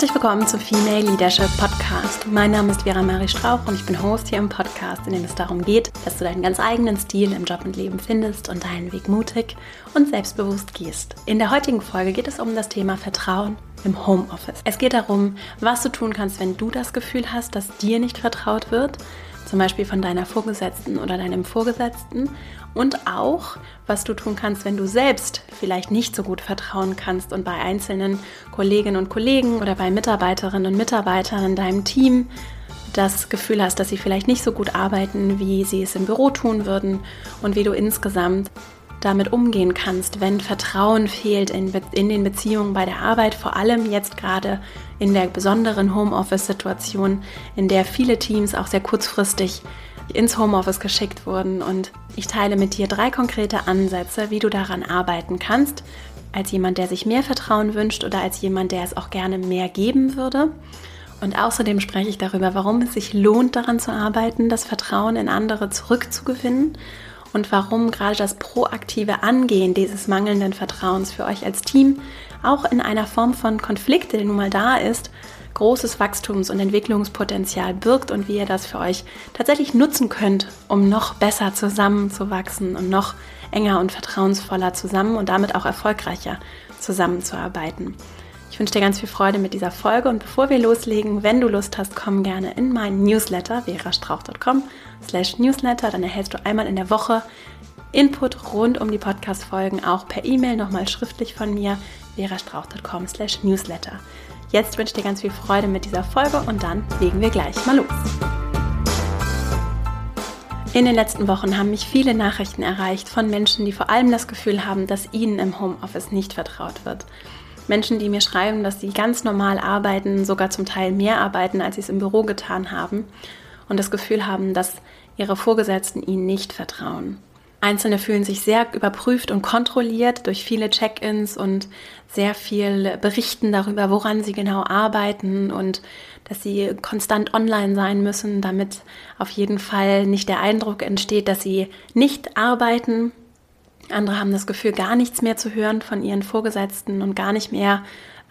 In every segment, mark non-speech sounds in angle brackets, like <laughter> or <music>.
Herzlich willkommen zum Female Leadership Podcast. Mein Name ist Vera Marie Strauch und ich bin Host hier im Podcast, in dem es darum geht, dass du deinen ganz eigenen Stil im Job und Leben findest und deinen Weg mutig und selbstbewusst gehst. In der heutigen Folge geht es um das Thema Vertrauen im Homeoffice. Es geht darum, was du tun kannst, wenn du das Gefühl hast, dass dir nicht vertraut wird, zum Beispiel von deiner Vorgesetzten oder deinem Vorgesetzten und auch, was du tun kannst, wenn du selbst vielleicht nicht so gut vertrauen kannst und bei einzelnen Kolleginnen und Kollegen oder bei Mitarbeiterinnen und Mitarbeitern in deinem Team das Gefühl hast, dass sie vielleicht nicht so gut arbeiten, wie sie es im Büro tun würden und wie du insgesamt damit umgehen kannst, wenn Vertrauen fehlt in, in den Beziehungen bei der Arbeit, vor allem jetzt gerade in der besonderen Homeoffice-Situation, in der viele Teams auch sehr kurzfristig ins Homeoffice geschickt wurden. Und ich teile mit dir drei konkrete Ansätze, wie du daran arbeiten kannst, als jemand, der sich mehr Vertrauen wünscht oder als jemand, der es auch gerne mehr geben würde. Und außerdem spreche ich darüber, warum es sich lohnt, daran zu arbeiten, das Vertrauen in andere zurückzugewinnen und warum gerade das proaktive Angehen dieses mangelnden Vertrauens für euch als Team auch in einer Form von Konflikt, der nun mal da ist, großes Wachstums- und Entwicklungspotenzial birgt und wie ihr das für euch tatsächlich nutzen könnt, um noch besser zusammenzuwachsen und noch enger und vertrauensvoller zusammen und damit auch erfolgreicher zusammenzuarbeiten. Ich wünsche dir ganz viel Freude mit dieser Folge und bevor wir loslegen, wenn du Lust hast, komm gerne in meinen Newsletter verastrauch.com slash newsletter, dann erhältst du einmal in der Woche Input rund um die Podcast-Folgen auch per E-Mail nochmal schriftlich von mir verastrauch.com slash newsletter. Jetzt wünsche ich dir ganz viel Freude mit dieser Folge und dann legen wir gleich mal los. In den letzten Wochen haben mich viele Nachrichten erreicht von Menschen, die vor allem das Gefühl haben, dass ihnen im Homeoffice nicht vertraut wird. Menschen, die mir schreiben, dass sie ganz normal arbeiten, sogar zum Teil mehr arbeiten, als sie es im Büro getan haben und das Gefühl haben, dass ihre Vorgesetzten ihnen nicht vertrauen. Einzelne fühlen sich sehr überprüft und kontrolliert durch viele Check-ins und sehr viel berichten darüber, woran sie genau arbeiten und dass sie konstant online sein müssen, damit auf jeden Fall nicht der Eindruck entsteht, dass sie nicht arbeiten, andere haben das Gefühl, gar nichts mehr zu hören von ihren Vorgesetzten und gar nicht mehr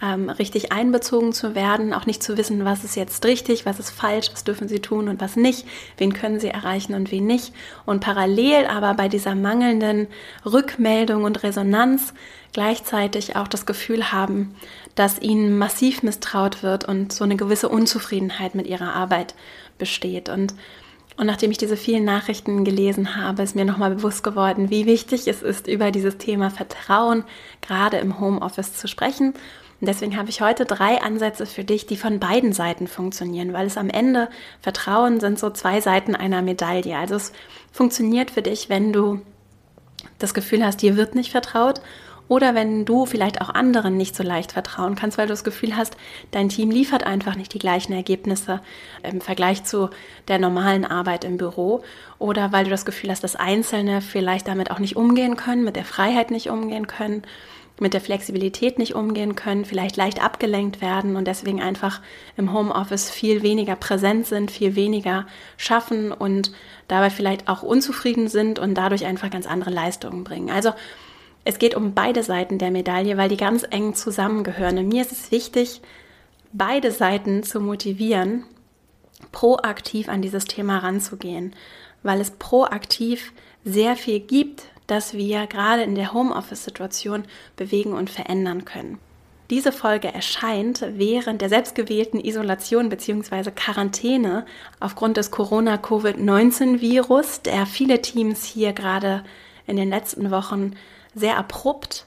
ähm, richtig einbezogen zu werden, auch nicht zu wissen, was ist jetzt richtig, was ist falsch, was dürfen sie tun und was nicht, wen können sie erreichen und wen nicht. Und parallel aber bei dieser mangelnden Rückmeldung und Resonanz gleichzeitig auch das Gefühl haben, dass ihnen massiv misstraut wird und so eine gewisse Unzufriedenheit mit ihrer Arbeit besteht. Und und nachdem ich diese vielen Nachrichten gelesen habe, ist mir nochmal bewusst geworden, wie wichtig es ist, über dieses Thema Vertrauen gerade im Homeoffice zu sprechen. Und deswegen habe ich heute drei Ansätze für dich, die von beiden Seiten funktionieren, weil es am Ende Vertrauen sind so zwei Seiten einer Medaille. Also es funktioniert für dich, wenn du das Gefühl hast, dir wird nicht vertraut oder wenn du vielleicht auch anderen nicht so leicht vertrauen kannst, weil du das Gefühl hast, dein Team liefert einfach nicht die gleichen Ergebnisse im Vergleich zu der normalen Arbeit im Büro. Oder weil du das Gefühl hast, dass Einzelne vielleicht damit auch nicht umgehen können, mit der Freiheit nicht umgehen können, mit der Flexibilität nicht umgehen können, vielleicht leicht abgelenkt werden und deswegen einfach im Homeoffice viel weniger präsent sind, viel weniger schaffen und dabei vielleicht auch unzufrieden sind und dadurch einfach ganz andere Leistungen bringen. Also es geht um beide Seiten der Medaille, weil die ganz eng zusammengehören. Und mir ist es wichtig, beide Seiten zu motivieren, proaktiv an dieses Thema ranzugehen, weil es proaktiv sehr viel gibt, das wir gerade in der Homeoffice-Situation bewegen und verändern können. Diese Folge erscheint während der selbstgewählten Isolation bzw. Quarantäne aufgrund des Corona-Covid-19-Virus, der viele Teams hier gerade in den letzten Wochen sehr abrupt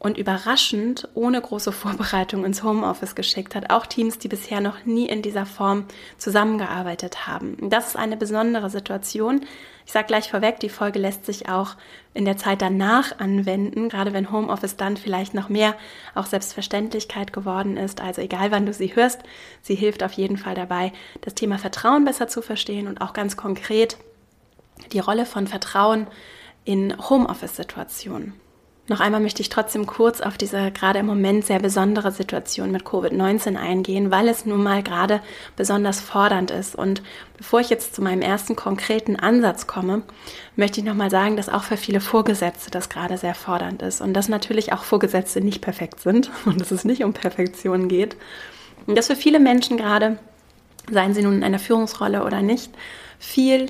und überraschend ohne große Vorbereitung ins Homeoffice geschickt hat. Auch Teams, die bisher noch nie in dieser Form zusammengearbeitet haben. Das ist eine besondere Situation. Ich sage gleich vorweg, die Folge lässt sich auch in der Zeit danach anwenden, gerade wenn Homeoffice dann vielleicht noch mehr auch Selbstverständlichkeit geworden ist. Also egal wann du sie hörst, sie hilft auf jeden Fall dabei, das Thema Vertrauen besser zu verstehen und auch ganz konkret die Rolle von Vertrauen in Homeoffice-Situationen. Noch einmal möchte ich trotzdem kurz auf diese gerade im Moment sehr besondere Situation mit Covid-19 eingehen, weil es nun mal gerade besonders fordernd ist. Und bevor ich jetzt zu meinem ersten konkreten Ansatz komme, möchte ich nochmal sagen, dass auch für viele Vorgesetzte das gerade sehr fordernd ist und dass natürlich auch Vorgesetzte nicht perfekt sind <laughs> und dass es nicht um Perfektion geht Und das für viele Menschen gerade, seien sie nun in einer Führungsrolle oder nicht, viel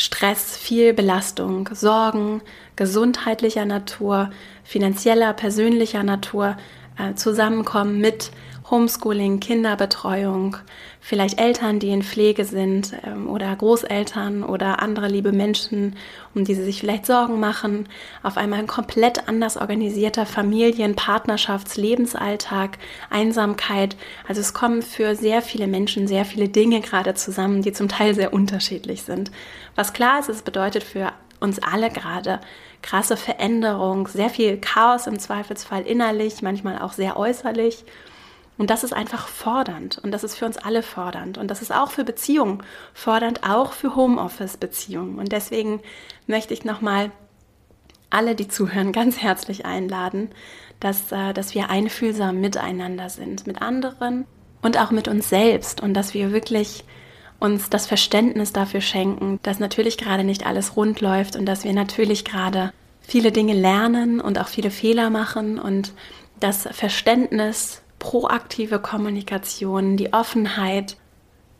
Stress, viel Belastung, Sorgen, gesundheitlicher Natur, finanzieller, persönlicher Natur äh, zusammenkommen mit Homeschooling, Kinderbetreuung, vielleicht Eltern, die in Pflege sind ähm, oder Großeltern oder andere liebe Menschen, um die sie sich vielleicht Sorgen machen, auf einmal ein komplett anders organisierter Familien-, Partnerschafts-, Lebensalltag, Einsamkeit. Also es kommen für sehr viele Menschen sehr viele Dinge gerade zusammen, die zum Teil sehr unterschiedlich sind. Was klar ist, es bedeutet für uns alle gerade krasse Veränderung, sehr viel Chaos im Zweifelsfall innerlich, manchmal auch sehr äußerlich. Und das ist einfach fordernd und das ist für uns alle fordernd und das ist auch für Beziehungen fordernd, auch für Homeoffice-Beziehungen. Und deswegen möchte ich nochmal alle, die zuhören, ganz herzlich einladen, dass, äh, dass wir einfühlsam miteinander sind, mit anderen und auch mit uns selbst und dass wir wirklich uns das Verständnis dafür schenken, dass natürlich gerade nicht alles rund läuft und dass wir natürlich gerade viele Dinge lernen und auch viele Fehler machen und das Verständnis proaktive Kommunikation, die Offenheit,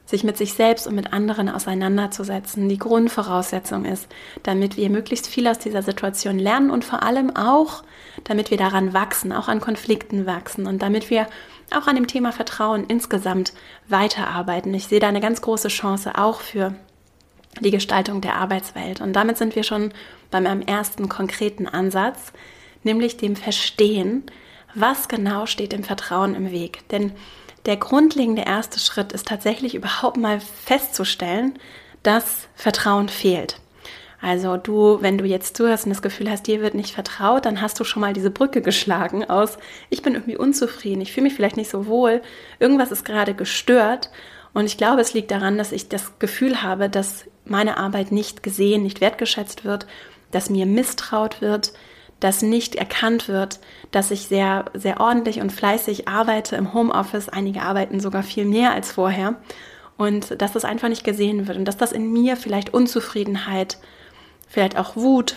sich mit sich selbst und mit anderen auseinanderzusetzen, die Grundvoraussetzung ist, damit wir möglichst viel aus dieser Situation lernen und vor allem auch, damit wir daran wachsen, auch an Konflikten wachsen und damit wir auch an dem Thema Vertrauen insgesamt weiterarbeiten. Ich sehe da eine ganz große Chance auch für die Gestaltung der Arbeitswelt. Und damit sind wir schon bei meinem ersten konkreten Ansatz, nämlich dem Verstehen, was genau steht dem Vertrauen im Weg. Denn der grundlegende erste Schritt ist tatsächlich überhaupt mal festzustellen, dass Vertrauen fehlt. Also du, wenn du jetzt zuhörst und das Gefühl hast, dir wird nicht vertraut, dann hast du schon mal diese Brücke geschlagen aus, ich bin irgendwie unzufrieden, ich fühle mich vielleicht nicht so wohl, irgendwas ist gerade gestört und ich glaube, es liegt daran, dass ich das Gefühl habe, dass meine Arbeit nicht gesehen, nicht wertgeschätzt wird, dass mir misstraut wird, dass nicht erkannt wird, dass ich sehr, sehr ordentlich und fleißig arbeite im Homeoffice. Einige arbeiten sogar viel mehr als vorher. Und dass das einfach nicht gesehen wird und dass das in mir vielleicht Unzufriedenheit, vielleicht auch Wut,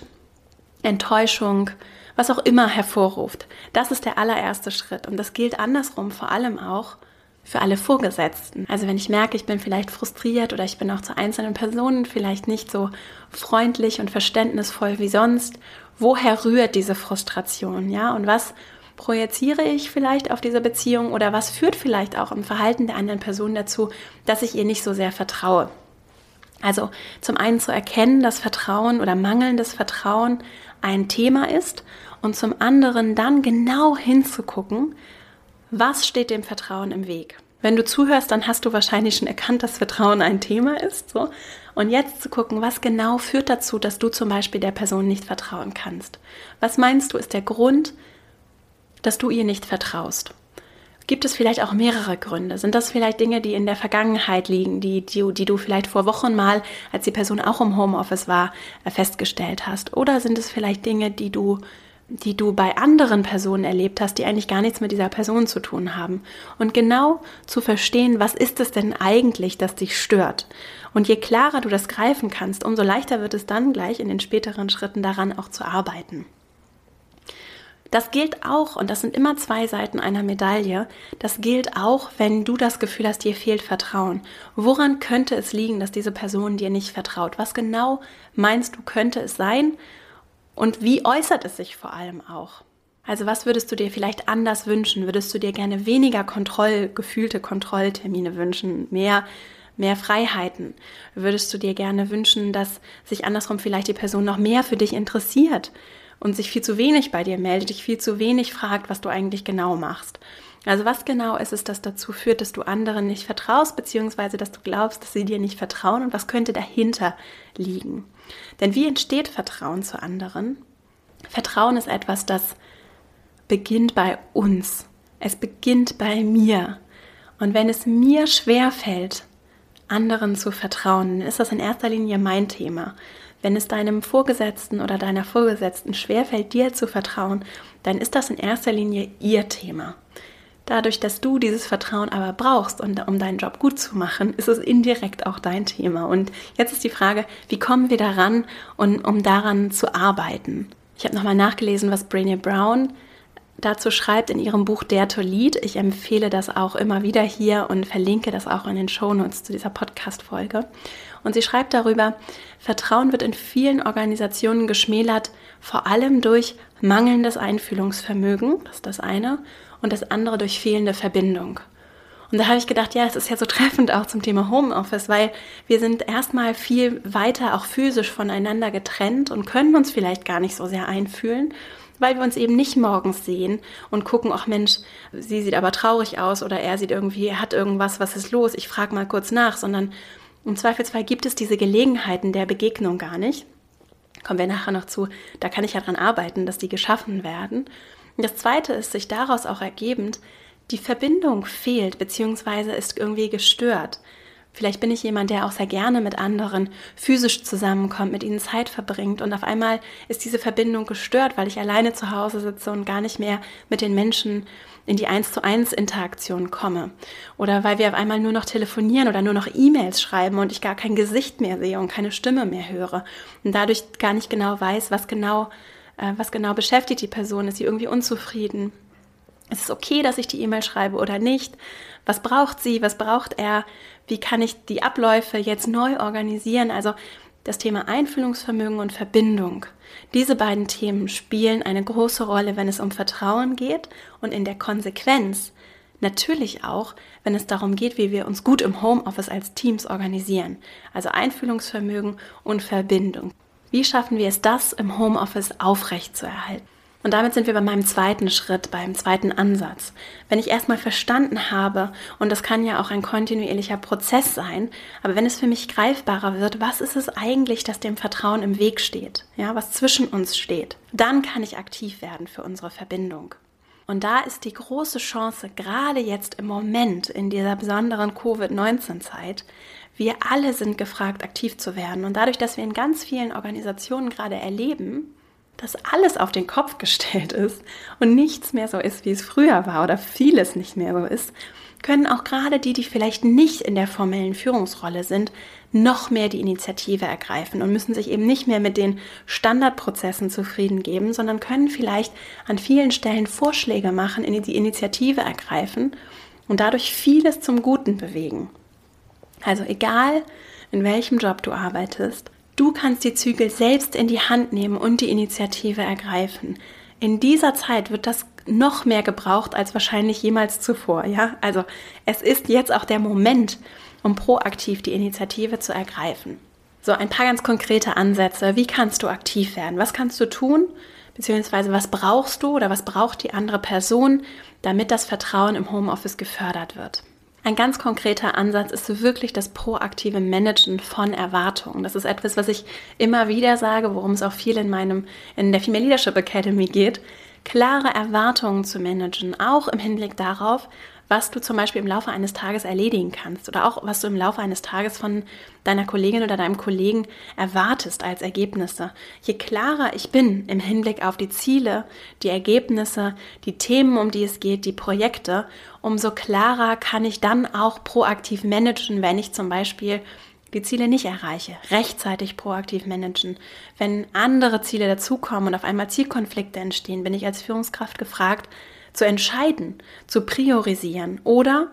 Enttäuschung, was auch immer hervorruft. Das ist der allererste Schritt. Und das gilt andersrum vor allem auch für alle Vorgesetzten. Also wenn ich merke, ich bin vielleicht frustriert oder ich bin auch zu einzelnen Personen vielleicht nicht so freundlich und verständnisvoll wie sonst woher rührt diese Frustration, ja? Und was projiziere ich vielleicht auf diese Beziehung oder was führt vielleicht auch im Verhalten der anderen Person dazu, dass ich ihr nicht so sehr vertraue? Also zum einen zu erkennen, dass Vertrauen oder mangelndes Vertrauen ein Thema ist und zum anderen dann genau hinzugucken, was steht dem Vertrauen im Weg. Wenn du zuhörst, dann hast du wahrscheinlich schon erkannt, dass Vertrauen ein Thema ist. So. Und jetzt zu gucken, was genau führt dazu, dass du zum Beispiel der Person nicht vertrauen kannst. Was meinst du, ist der Grund, dass du ihr nicht vertraust? Gibt es vielleicht auch mehrere Gründe? Sind das vielleicht Dinge, die in der Vergangenheit liegen, die, die, die du vielleicht vor Wochen mal, als die Person auch im Homeoffice war, festgestellt hast? Oder sind es vielleicht Dinge, die du die du bei anderen Personen erlebt hast, die eigentlich gar nichts mit dieser Person zu tun haben. Und genau zu verstehen, was ist es denn eigentlich, das dich stört. Und je klarer du das greifen kannst, umso leichter wird es dann gleich in den späteren Schritten daran auch zu arbeiten. Das gilt auch, und das sind immer zwei Seiten einer Medaille, das gilt auch, wenn du das Gefühl hast, dir fehlt Vertrauen. Woran könnte es liegen, dass diese Person dir nicht vertraut? Was genau meinst du, könnte es sein? Und wie äußert es sich vor allem auch? Also was würdest du dir vielleicht anders wünschen? Würdest du dir gerne weniger Kontroll, gefühlte Kontrolltermine wünschen, mehr, mehr Freiheiten? Würdest du dir gerne wünschen, dass sich andersrum vielleicht die Person noch mehr für dich interessiert und sich viel zu wenig bei dir meldet, dich viel zu wenig fragt, was du eigentlich genau machst? Also was genau ist es, das dazu führt, dass du anderen nicht vertraust, beziehungsweise dass du glaubst, dass sie dir nicht vertrauen und was könnte dahinter liegen? Denn wie entsteht Vertrauen zu anderen? Vertrauen ist etwas, das beginnt bei uns. Es beginnt bei mir. Und wenn es mir schwer fällt, anderen zu vertrauen, ist das in erster Linie mein Thema. Wenn es deinem Vorgesetzten oder deiner Vorgesetzten schwerfällt, dir zu vertrauen, dann ist das in erster Linie ihr Thema. Dadurch, dass du dieses Vertrauen aber brauchst, um deinen Job gut zu machen, ist es indirekt auch dein Thema. Und jetzt ist die Frage, wie kommen wir daran, um daran zu arbeiten? Ich habe nochmal nachgelesen, was Brené Brown dazu schreibt in ihrem Buch Dare to Lead. Ich empfehle das auch immer wieder hier und verlinke das auch in den Shownotes zu dieser Podcast-Folge. Und sie schreibt darüber, Vertrauen wird in vielen Organisationen geschmälert, vor allem durch mangelndes Einfühlungsvermögen, das ist das eine, und das andere durch fehlende Verbindung. Und da habe ich gedacht, ja, es ist ja so <laughs> treffend auch zum Thema Homeoffice, weil wir sind erstmal viel weiter auch physisch voneinander getrennt und können uns vielleicht gar nicht so sehr einfühlen, weil wir uns eben nicht morgens sehen und gucken, ach Mensch, sie sieht aber traurig aus oder er sieht irgendwie, er hat irgendwas, was ist los, ich frage mal kurz nach, sondern im Zweifelsfall gibt es diese Gelegenheiten der Begegnung gar nicht. Kommen wir nachher noch zu, da kann ich ja dran arbeiten, dass die geschaffen werden. Und das Zweite ist, sich daraus auch ergebend, die Verbindung fehlt bzw. ist irgendwie gestört. Vielleicht bin ich jemand, der auch sehr gerne mit anderen physisch zusammenkommt, mit ihnen Zeit verbringt und auf einmal ist diese Verbindung gestört, weil ich alleine zu Hause sitze und gar nicht mehr mit den Menschen in die eins zu eins Interaktion komme. Oder weil wir auf einmal nur noch telefonieren oder nur noch E-Mails schreiben und ich gar kein Gesicht mehr sehe und keine Stimme mehr höre und dadurch gar nicht genau weiß, was genau, äh, was genau beschäftigt die Person, ist sie irgendwie unzufrieden, ist es okay, dass ich die E-Mail schreibe oder nicht? Was braucht sie? Was braucht er? Wie kann ich die Abläufe jetzt neu organisieren? Also das Thema Einfühlungsvermögen und Verbindung. Diese beiden Themen spielen eine große Rolle, wenn es um Vertrauen geht und in der Konsequenz natürlich auch, wenn es darum geht, wie wir uns gut im Homeoffice als Teams organisieren. Also Einfühlungsvermögen und Verbindung. Wie schaffen wir es, das im Homeoffice aufrechtzuerhalten? Und damit sind wir bei meinem zweiten Schritt, beim zweiten Ansatz. Wenn ich erstmal verstanden habe, und das kann ja auch ein kontinuierlicher Prozess sein, aber wenn es für mich greifbarer wird, was ist es eigentlich, das dem Vertrauen im Weg steht, ja, was zwischen uns steht, dann kann ich aktiv werden für unsere Verbindung. Und da ist die große Chance, gerade jetzt im Moment, in dieser besonderen Covid-19-Zeit, wir alle sind gefragt, aktiv zu werden. Und dadurch, dass wir in ganz vielen Organisationen gerade erleben, dass alles auf den Kopf gestellt ist und nichts mehr so ist, wie es früher war oder vieles nicht mehr so ist, können auch gerade die, die vielleicht nicht in der formellen Führungsrolle sind, noch mehr die Initiative ergreifen und müssen sich eben nicht mehr mit den Standardprozessen zufrieden geben, sondern können vielleicht an vielen Stellen Vorschläge machen, in die Initiative ergreifen und dadurch vieles zum Guten bewegen. Also egal, in welchem Job du arbeitest, Du kannst die Zügel selbst in die Hand nehmen und die Initiative ergreifen. In dieser Zeit wird das noch mehr gebraucht als wahrscheinlich jemals zuvor, ja? Also, es ist jetzt auch der Moment, um proaktiv die Initiative zu ergreifen. So, ein paar ganz konkrete Ansätze. Wie kannst du aktiv werden? Was kannst du tun? Beziehungsweise was brauchst du oder was braucht die andere Person, damit das Vertrauen im Homeoffice gefördert wird? Ein ganz konkreter Ansatz ist wirklich das proaktive Managen von Erwartungen. Das ist etwas, was ich immer wieder sage, worum es auch viel in meinem, in der Female Leadership Academy geht. Klare Erwartungen zu managen, auch im Hinblick darauf, was du zum Beispiel im Laufe eines Tages erledigen kannst oder auch was du im Laufe eines Tages von deiner Kollegin oder deinem Kollegen erwartest als Ergebnisse. Je klarer ich bin im Hinblick auf die Ziele, die Ergebnisse, die Themen, um die es geht, die Projekte, umso klarer kann ich dann auch proaktiv managen, wenn ich zum Beispiel die Ziele nicht erreiche, rechtzeitig proaktiv managen. Wenn andere Ziele dazukommen und auf einmal Zielkonflikte entstehen, bin ich als Führungskraft gefragt, zu entscheiden, zu priorisieren oder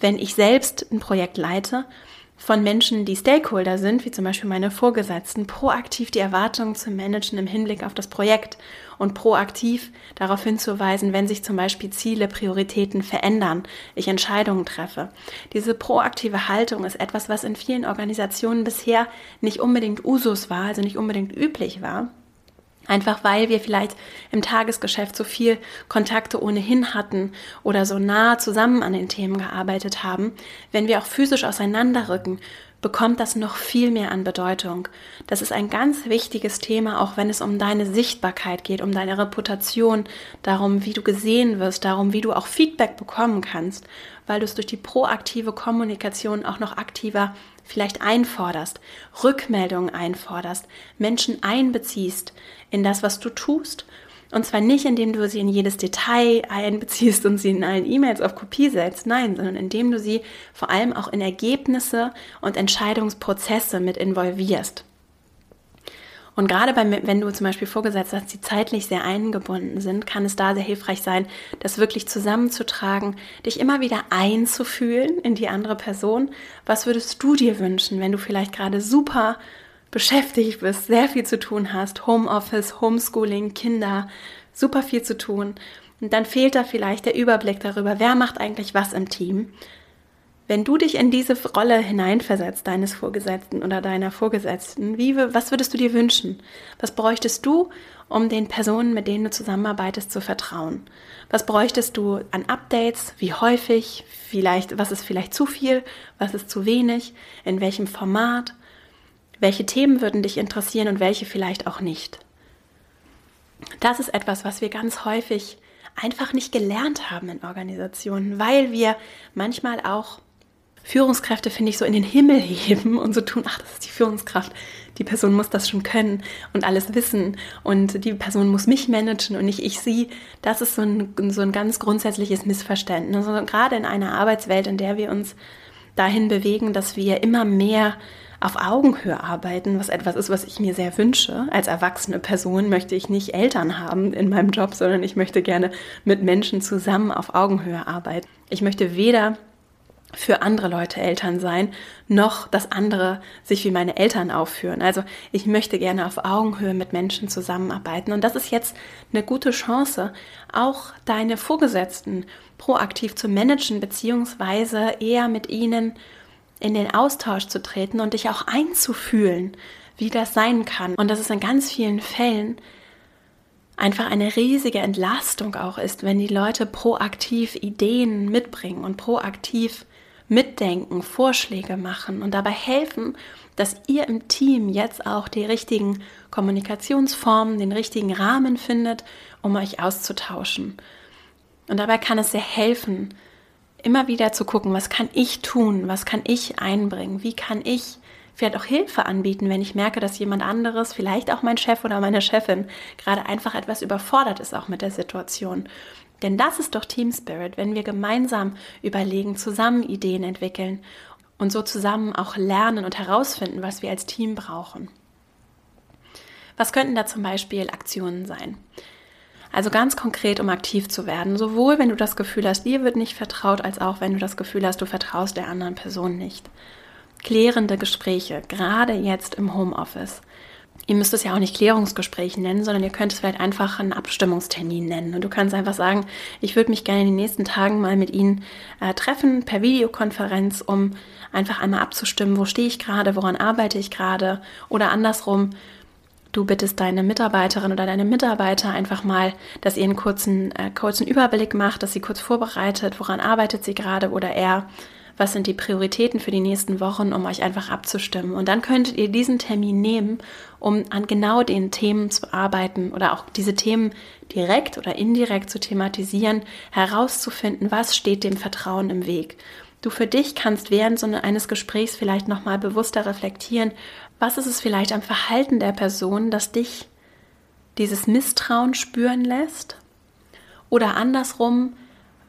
wenn ich selbst ein Projekt leite, von Menschen, die Stakeholder sind, wie zum Beispiel meine Vorgesetzten, proaktiv die Erwartungen zu managen im Hinblick auf das Projekt und proaktiv darauf hinzuweisen, wenn sich zum Beispiel Ziele, Prioritäten verändern, ich Entscheidungen treffe. Diese proaktive Haltung ist etwas, was in vielen Organisationen bisher nicht unbedingt Usus war, also nicht unbedingt üblich war. Einfach weil wir vielleicht im Tagesgeschäft so viel Kontakte ohnehin hatten oder so nah zusammen an den Themen gearbeitet haben, wenn wir auch physisch auseinanderrücken, bekommt das noch viel mehr an Bedeutung. Das ist ein ganz wichtiges Thema, auch wenn es um deine Sichtbarkeit geht, um deine Reputation, darum, wie du gesehen wirst, darum, wie du auch Feedback bekommen kannst, weil du es durch die proaktive Kommunikation auch noch aktiver vielleicht einforderst, Rückmeldungen einforderst, Menschen einbeziehst in das, was du tust. Und zwar nicht, indem du sie in jedes Detail einbeziehst und sie in allen E-Mails auf Kopie setzt, nein, sondern indem du sie vor allem auch in Ergebnisse und Entscheidungsprozesse mit involvierst. Und gerade beim, wenn du zum Beispiel Vorgesetzte hast, die zeitlich sehr eingebunden sind, kann es da sehr hilfreich sein, das wirklich zusammenzutragen, dich immer wieder einzufühlen in die andere Person. Was würdest du dir wünschen, wenn du vielleicht gerade super beschäftigt bist, sehr viel zu tun hast, Homeoffice, Homeschooling, Kinder, super viel zu tun. Und dann fehlt da vielleicht der Überblick darüber, wer macht eigentlich was im Team. Wenn du dich in diese Rolle hineinversetzt, deines Vorgesetzten oder deiner Vorgesetzten, wie, was würdest du dir wünschen? Was bräuchtest du, um den Personen, mit denen du zusammenarbeitest, zu vertrauen? Was bräuchtest du an Updates? Wie häufig? Vielleicht, was ist vielleicht zu viel? Was ist zu wenig? In welchem Format? Welche Themen würden dich interessieren und welche vielleicht auch nicht? Das ist etwas, was wir ganz häufig einfach nicht gelernt haben in Organisationen, weil wir manchmal auch Führungskräfte, finde ich, so in den Himmel heben und so tun, ach, das ist die Führungskraft. Die Person muss das schon können und alles wissen und die Person muss mich managen und nicht ich sie. Das ist so ein, so ein ganz grundsätzliches Missverständnis. Also gerade in einer Arbeitswelt, in der wir uns dahin bewegen, dass wir immer mehr auf Augenhöhe arbeiten, was etwas ist, was ich mir sehr wünsche. Als erwachsene Person möchte ich nicht Eltern haben in meinem Job, sondern ich möchte gerne mit Menschen zusammen auf Augenhöhe arbeiten. Ich möchte weder für andere Leute Eltern sein, noch dass andere sich wie meine Eltern aufführen. Also ich möchte gerne auf Augenhöhe mit Menschen zusammenarbeiten. Und das ist jetzt eine gute Chance, auch deine Vorgesetzten proaktiv zu managen, beziehungsweise eher mit ihnen in den Austausch zu treten und dich auch einzufühlen, wie das sein kann. Und dass es in ganz vielen Fällen einfach eine riesige Entlastung auch ist, wenn die Leute proaktiv Ideen mitbringen und proaktiv mitdenken, Vorschläge machen und dabei helfen, dass ihr im Team jetzt auch die richtigen Kommunikationsformen, den richtigen Rahmen findet, um euch auszutauschen. Und dabei kann es sehr helfen, immer wieder zu gucken, was kann ich tun, was kann ich einbringen, wie kann ich vielleicht auch Hilfe anbieten, wenn ich merke, dass jemand anderes, vielleicht auch mein Chef oder meine Chefin, gerade einfach etwas überfordert ist auch mit der Situation. Denn das ist doch Team Spirit, wenn wir gemeinsam überlegen, zusammen Ideen entwickeln und so zusammen auch lernen und herausfinden, was wir als Team brauchen. Was könnten da zum Beispiel Aktionen sein? Also ganz konkret, um aktiv zu werden, sowohl wenn du das Gefühl hast, dir wird nicht vertraut, als auch wenn du das Gefühl hast, du vertraust der anderen Person nicht. Klärende Gespräche, gerade jetzt im Homeoffice. Ihr müsst es ja auch nicht Klärungsgespräche nennen, sondern ihr könnt es vielleicht einfach einen Abstimmungstermin nennen. Und du kannst einfach sagen, ich würde mich gerne in den nächsten Tagen mal mit Ihnen äh, treffen per Videokonferenz, um einfach einmal abzustimmen, wo stehe ich gerade, woran arbeite ich gerade oder andersrum, du bittest deine Mitarbeiterin oder deine Mitarbeiter einfach mal, dass ihr einen kurzen, äh, kurzen Überblick macht, dass sie kurz vorbereitet, woran arbeitet sie gerade oder er, was sind die Prioritäten für die nächsten Wochen, um euch einfach abzustimmen. Und dann könntet ihr diesen Termin nehmen, um an genau den Themen zu arbeiten oder auch diese Themen direkt oder indirekt zu thematisieren, herauszufinden, was steht dem Vertrauen im Weg. Du für dich kannst während so eines Gesprächs vielleicht nochmal bewusster reflektieren, was ist es vielleicht am Verhalten der Person, das dich dieses Misstrauen spüren lässt? Oder andersrum,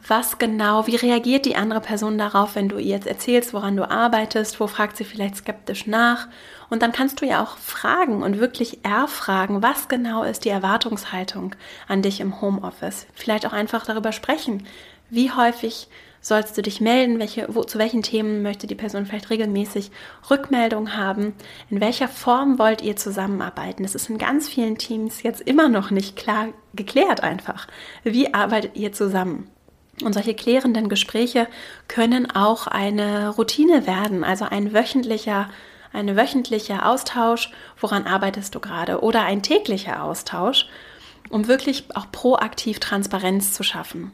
was genau, wie reagiert die andere Person darauf, wenn du ihr jetzt erzählst, woran du arbeitest, wo fragt sie vielleicht skeptisch nach? Und dann kannst du ja auch fragen und wirklich erfragen, was genau ist die Erwartungshaltung an dich im Homeoffice. Vielleicht auch einfach darüber sprechen, wie häufig sollst du dich melden, welche, wo, zu welchen Themen möchte die Person vielleicht regelmäßig Rückmeldung haben, in welcher Form wollt ihr zusammenarbeiten. Das ist in ganz vielen Teams jetzt immer noch nicht klar geklärt einfach. Wie arbeitet ihr zusammen? Und solche klärenden Gespräche können auch eine Routine werden, also ein wöchentlicher ein wöchentlicher Austausch, woran arbeitest du gerade, oder ein täglicher Austausch, um wirklich auch proaktiv Transparenz zu schaffen.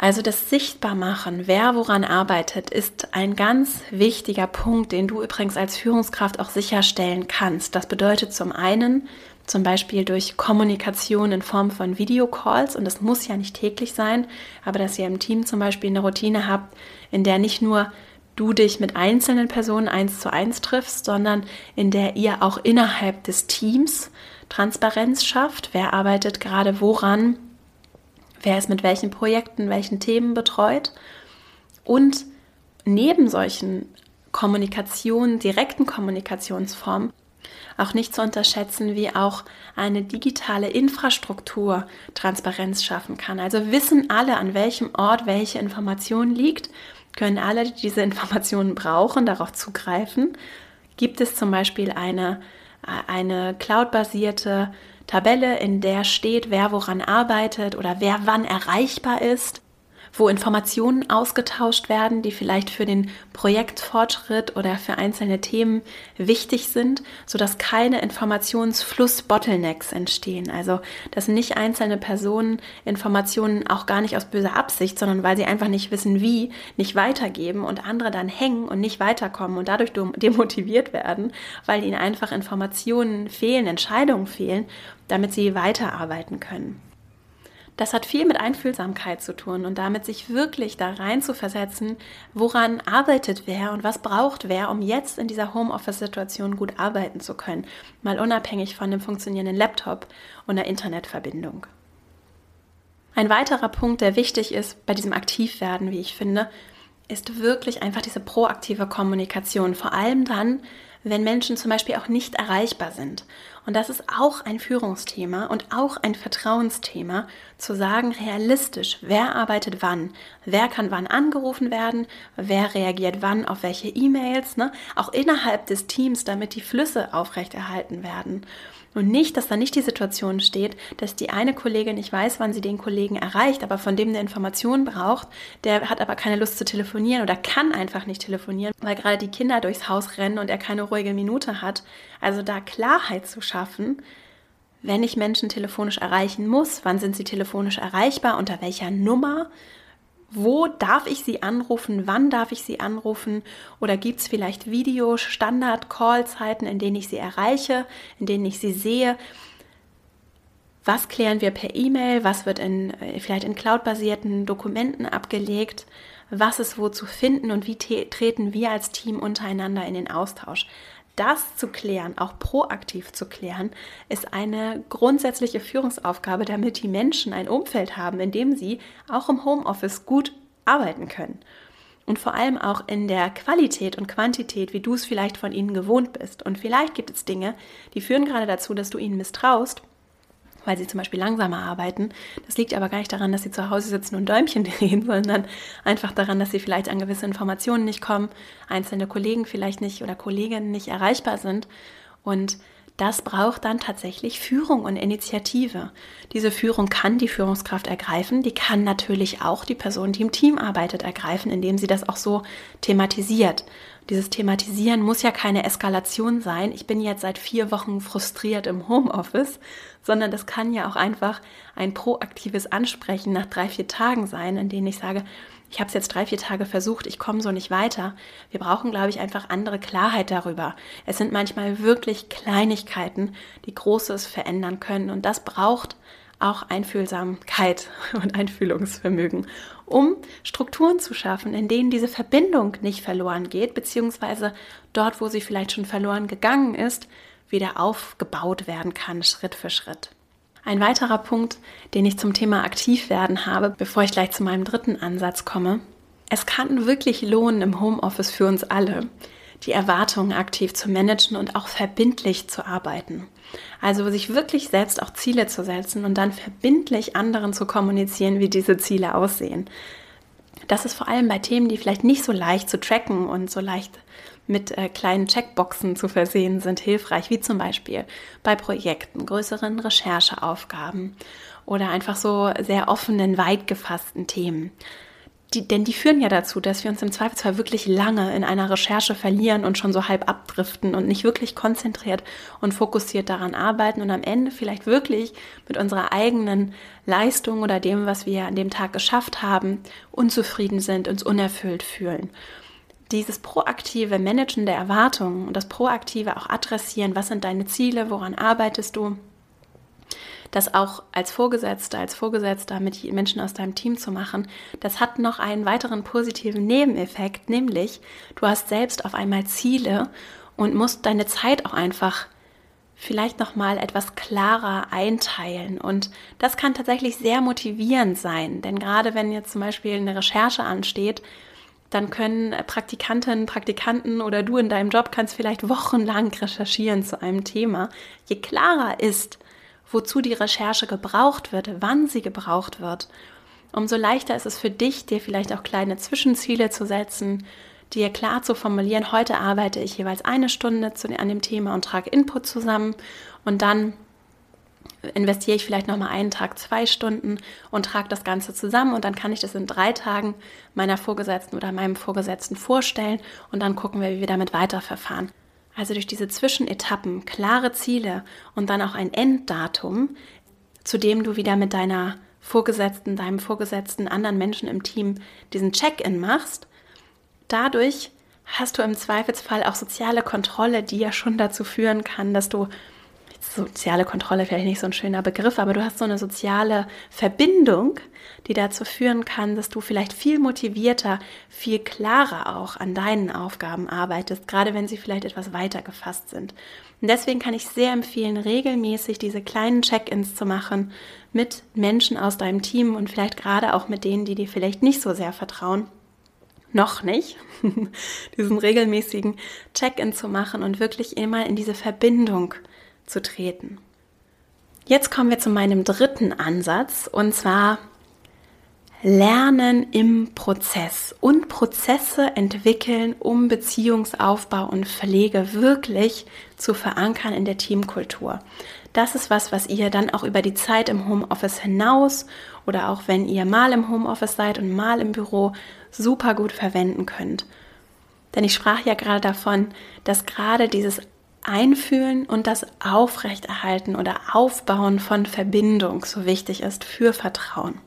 Also das Sichtbarmachen, wer woran arbeitet, ist ein ganz wichtiger Punkt, den du übrigens als Führungskraft auch sicherstellen kannst. Das bedeutet zum einen zum Beispiel durch Kommunikation in Form von Videocalls und das muss ja nicht täglich sein, aber dass ihr im Team zum Beispiel eine Routine habt, in der nicht nur du dich mit einzelnen Personen eins zu eins triffst, sondern in der ihr auch innerhalb des Teams Transparenz schafft. Wer arbeitet gerade woran? wer ist mit welchen Projekten, welchen Themen betreut. Und neben solchen Kommunikation, direkten Kommunikationsformen Auch nicht zu unterschätzen, wie auch eine digitale Infrastruktur Transparenz schaffen kann. Also wissen alle, an welchem Ort welche Information liegt, können alle, die diese Informationen brauchen, darauf zugreifen. Gibt es zum Beispiel eine, eine cloud-basierte Tabelle, in der steht, wer woran arbeitet oder wer wann erreichbar ist? Wo Informationen ausgetauscht werden, die vielleicht für den Projektfortschritt oder für einzelne Themen wichtig sind, sodass keine Informationsfluss-Bottlenecks entstehen. Also, dass nicht einzelne Personen Informationen auch gar nicht aus böser Absicht, sondern weil sie einfach nicht wissen, wie, nicht weitergeben und andere dann hängen und nicht weiterkommen und dadurch demotiviert werden, weil ihnen einfach Informationen fehlen, Entscheidungen fehlen, damit sie weiterarbeiten können. Das hat viel mit Einfühlsamkeit zu tun und damit sich wirklich da rein zu versetzen, woran arbeitet wer und was braucht wer, um jetzt in dieser Homeoffice-Situation gut arbeiten zu können, mal unabhängig von dem funktionierenden Laptop und der Internetverbindung. Ein weiterer Punkt, der wichtig ist bei diesem Aktivwerden, wie ich finde, ist wirklich einfach diese proaktive Kommunikation. Vor allem dann, wenn Menschen zum Beispiel auch nicht erreichbar sind. Und das ist auch ein Führungsthema und auch ein Vertrauensthema, zu sagen, realistisch, wer arbeitet wann, wer kann wann angerufen werden, wer reagiert wann auf welche E-Mails, ne? auch innerhalb des Teams, damit die Flüsse aufrechterhalten werden. Und nicht, dass da nicht die Situation steht, dass die eine Kollegin nicht weiß, wann sie den Kollegen erreicht, aber von dem eine Information braucht, der hat aber keine Lust zu telefonieren oder kann einfach nicht telefonieren, weil gerade die Kinder durchs Haus rennen und er keine ruhige Minute hat. Also da Klarheit zu schaffen, wenn ich Menschen telefonisch erreichen muss, wann sind sie telefonisch erreichbar, unter welcher Nummer wo darf ich sie anrufen, wann darf ich sie anrufen oder gibt es vielleicht Video-Standard-Call-Zeiten, in denen ich sie erreiche, in denen ich sie sehe. Was klären wir per E-Mail? Was wird in, äh, vielleicht in cloud-basierten Dokumenten abgelegt? Was ist wo zu finden und wie treten wir als Team untereinander in den Austausch? Das zu klären, auch proaktiv zu klären, ist eine grundsätzliche Führungsaufgabe, damit die Menschen ein Umfeld haben, in dem sie auch im Homeoffice gut arbeiten können. Und vor allem auch in der Qualität und Quantität, wie du es vielleicht von ihnen gewohnt bist. Und vielleicht gibt es Dinge, die führen gerade dazu, dass du ihnen misstraust weil sie zum Beispiel langsamer arbeiten. Das liegt aber gar nicht daran, dass sie zu Hause sitzen und Däumchen <laughs> drehen, sondern einfach daran, dass sie vielleicht an gewisse Informationen nicht kommen, einzelne Kollegen vielleicht nicht oder Kolleginnen nicht erreichbar sind. Und das braucht dann tatsächlich Führung und Initiative. Diese Führung kann die Führungskraft ergreifen, die kann natürlich auch die Person, die im Team arbeitet, ergreifen, indem sie das auch so thematisiert. Dieses Thematisieren muss ja keine Eskalation sein. Ich bin jetzt seit vier Wochen frustriert im Homeoffice, sondern das kann ja auch einfach ein proaktives Ansprechen nach drei, vier Tagen sein, in denen ich sage, ich habe es jetzt drei, vier Tage versucht, ich komme so nicht weiter. Wir brauchen, glaube ich, einfach andere Klarheit darüber. Es sind manchmal wirklich Kleinigkeiten, die Großes verändern können. Und das braucht auch Einfühlsamkeit <laughs> und Einfühlungsvermögen, um Strukturen zu schaffen, in denen diese Verbindung nicht verloren geht, beziehungsweise dort, wo sie vielleicht schon verloren gegangen ist, wieder aufgebaut werden kann, Schritt für Schritt. Ein weiterer Punkt, den ich zum Thema aktiv werden habe, bevor ich gleich zu meinem dritten Ansatz komme. Es kann wirklich lohnen im Homeoffice für uns alle, die Erwartungen aktiv zu managen und auch verbindlich zu arbeiten. Also sich wirklich selbst auch Ziele zu setzen und dann verbindlich anderen zu kommunizieren, wie diese Ziele aussehen. Das ist vor allem bei Themen, die vielleicht nicht so leicht zu tracken und so leicht mit äh, kleinen Checkboxen zu versehen sind, hilfreich, wie zum Beispiel bei Projekten, größeren Rechercheaufgaben oder einfach so sehr offenen, weit gefassten Themen. Die, denn die führen ja dazu, dass wir uns im Zweifelsfall wirklich lange in einer Recherche verlieren und schon so halb abdriften und nicht wirklich konzentriert und fokussiert daran arbeiten und am Ende vielleicht wirklich mit unserer eigenen Leistung oder dem, was wir an dem Tag geschafft haben, unzufrieden sind, uns unerfüllt fühlen dieses proaktive Managen der Erwartungen und das proaktive auch adressieren, was sind deine Ziele, woran arbeitest du, das auch als Vorgesetzter, als Vorgesetzter mit Menschen aus deinem Team zu machen, das hat noch einen weiteren positiven Nebeneffekt, nämlich du hast selbst auf einmal Ziele und musst deine Zeit auch einfach vielleicht noch mal etwas klarer einteilen. Und das kann tatsächlich sehr motivierend sein, denn gerade wenn jetzt zum Beispiel eine Recherche ansteht dann können Praktikantinnen, Praktikanten oder du in deinem Job kannst vielleicht wochenlang recherchieren zu einem Thema. Je klarer ist, wozu die Recherche gebraucht wird, wann sie gebraucht wird, umso leichter ist es für dich, dir vielleicht auch kleine Zwischenziele zu setzen, dir klar zu formulieren, heute arbeite ich jeweils eine Stunde an dem Thema und trage Input zusammen und dann investiere ich vielleicht nochmal einen Tag zwei Stunden und trage das Ganze zusammen und dann kann ich das in drei Tagen meiner Vorgesetzten oder meinem Vorgesetzten vorstellen und dann gucken wir, wie wir damit weiterverfahren. Also durch diese Zwischenetappen, klare Ziele und dann auch ein Enddatum, zu dem du wieder mit deiner Vorgesetzten, deinem Vorgesetzten, anderen Menschen im Team diesen Check-in machst, dadurch hast du im Zweifelsfall auch soziale Kontrolle, die ja schon dazu führen kann, dass du soziale Kontrolle vielleicht nicht so ein schöner Begriff, aber du hast so eine soziale Verbindung, die dazu führen kann, dass du vielleicht viel motivierter, viel klarer auch an deinen Aufgaben arbeitest, gerade wenn sie vielleicht etwas weiter gefasst sind. Und deswegen kann ich sehr empfehlen, regelmäßig diese kleinen Check-ins zu machen mit Menschen aus deinem Team und vielleicht gerade auch mit denen, die dir vielleicht nicht so sehr vertrauen. Noch nicht, <laughs> diesen regelmäßigen Check-in zu machen und wirklich immer in diese Verbindung zu treten. Jetzt kommen wir zu meinem dritten Ansatz und zwar Lernen im Prozess und Prozesse entwickeln, um Beziehungsaufbau und Pflege wirklich zu verankern in der Teamkultur. Das ist was, was ihr dann auch über die Zeit im Homeoffice hinaus oder auch wenn ihr mal im Homeoffice seid und mal im Büro super gut verwenden könnt. Denn ich sprach ja gerade davon, dass gerade dieses Einfühlen und das Aufrechterhalten oder Aufbauen von Verbindung so wichtig ist für Vertrauen.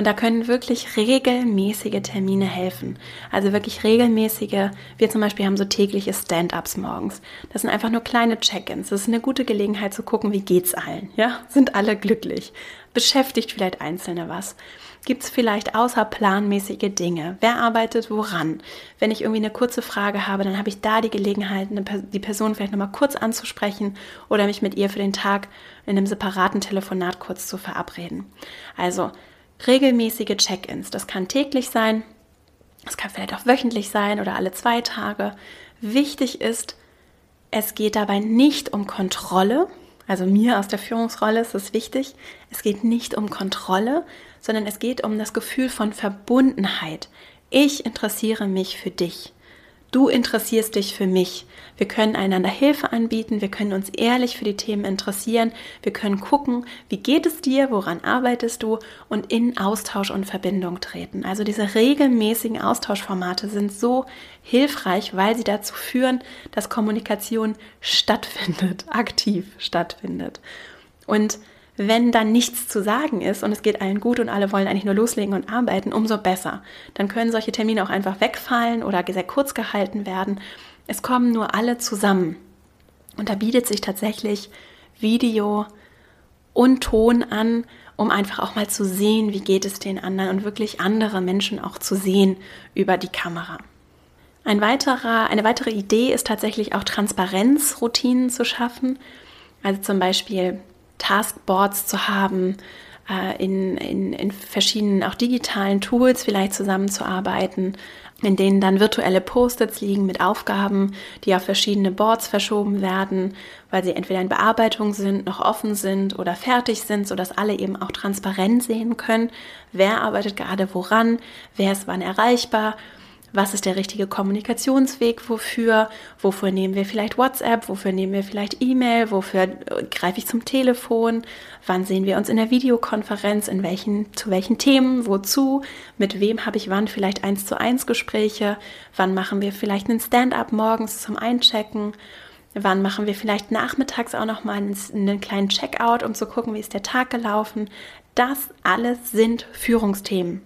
Und da können wirklich regelmäßige Termine helfen. Also wirklich regelmäßige, wir zum Beispiel haben so tägliche Stand-ups morgens. Das sind einfach nur kleine Check-ins. Das ist eine gute Gelegenheit zu gucken, wie geht's allen. Ja, sind alle glücklich? Beschäftigt vielleicht Einzelne was? Gibt es vielleicht außerplanmäßige Dinge? Wer arbeitet woran? Wenn ich irgendwie eine kurze Frage habe, dann habe ich da die Gelegenheit, die Person vielleicht nochmal kurz anzusprechen oder mich mit ihr für den Tag in einem separaten Telefonat kurz zu verabreden. Also regelmäßige Check-ins. Das kann täglich sein, es kann vielleicht auch wöchentlich sein oder alle zwei Tage. Wichtig ist, es geht dabei nicht um Kontrolle. Also mir aus der Führungsrolle ist es wichtig. Es geht nicht um Kontrolle, sondern es geht um das Gefühl von Verbundenheit. Ich interessiere mich für dich. Du interessierst dich für mich. Wir können einander Hilfe anbieten, wir können uns ehrlich für die Themen interessieren, wir können gucken, wie geht es dir, woran arbeitest du und in Austausch und Verbindung treten. Also diese regelmäßigen Austauschformate sind so hilfreich, weil sie dazu führen, dass Kommunikation stattfindet, <laughs> aktiv stattfindet. Und wenn dann nichts zu sagen ist und es geht allen gut und alle wollen eigentlich nur loslegen und arbeiten, umso besser. Dann können solche Termine auch einfach wegfallen oder sehr kurz gehalten werden. Es kommen nur alle zusammen. Und da bietet sich tatsächlich Video und Ton an, um einfach auch mal zu sehen, wie geht es den anderen und wirklich andere Menschen auch zu sehen über die Kamera. Ein weiterer, eine weitere Idee ist tatsächlich auch Transparenzroutinen zu schaffen. Also zum Beispiel Taskboards zu haben, äh, in, in, in verschiedenen auch digitalen Tools vielleicht zusammenzuarbeiten, in denen dann virtuelle Post-its liegen mit Aufgaben, die auf verschiedene Boards verschoben werden, weil sie entweder in Bearbeitung sind, noch offen sind oder fertig sind, sodass alle eben auch transparent sehen können, wer arbeitet gerade woran, wer ist wann erreichbar was ist der richtige Kommunikationsweg wofür, wofür nehmen wir vielleicht WhatsApp, wofür nehmen wir vielleicht E-Mail, wofür äh, greife ich zum Telefon, wann sehen wir uns in der Videokonferenz, in welchen, zu welchen Themen, wozu, mit wem habe ich wann vielleicht eins zu eins Gespräche, wann machen wir vielleicht einen Stand-up morgens zum Einchecken, wann machen wir vielleicht nachmittags auch nochmal einen, einen kleinen Checkout, um zu gucken, wie ist der Tag gelaufen. Das alles sind Führungsthemen.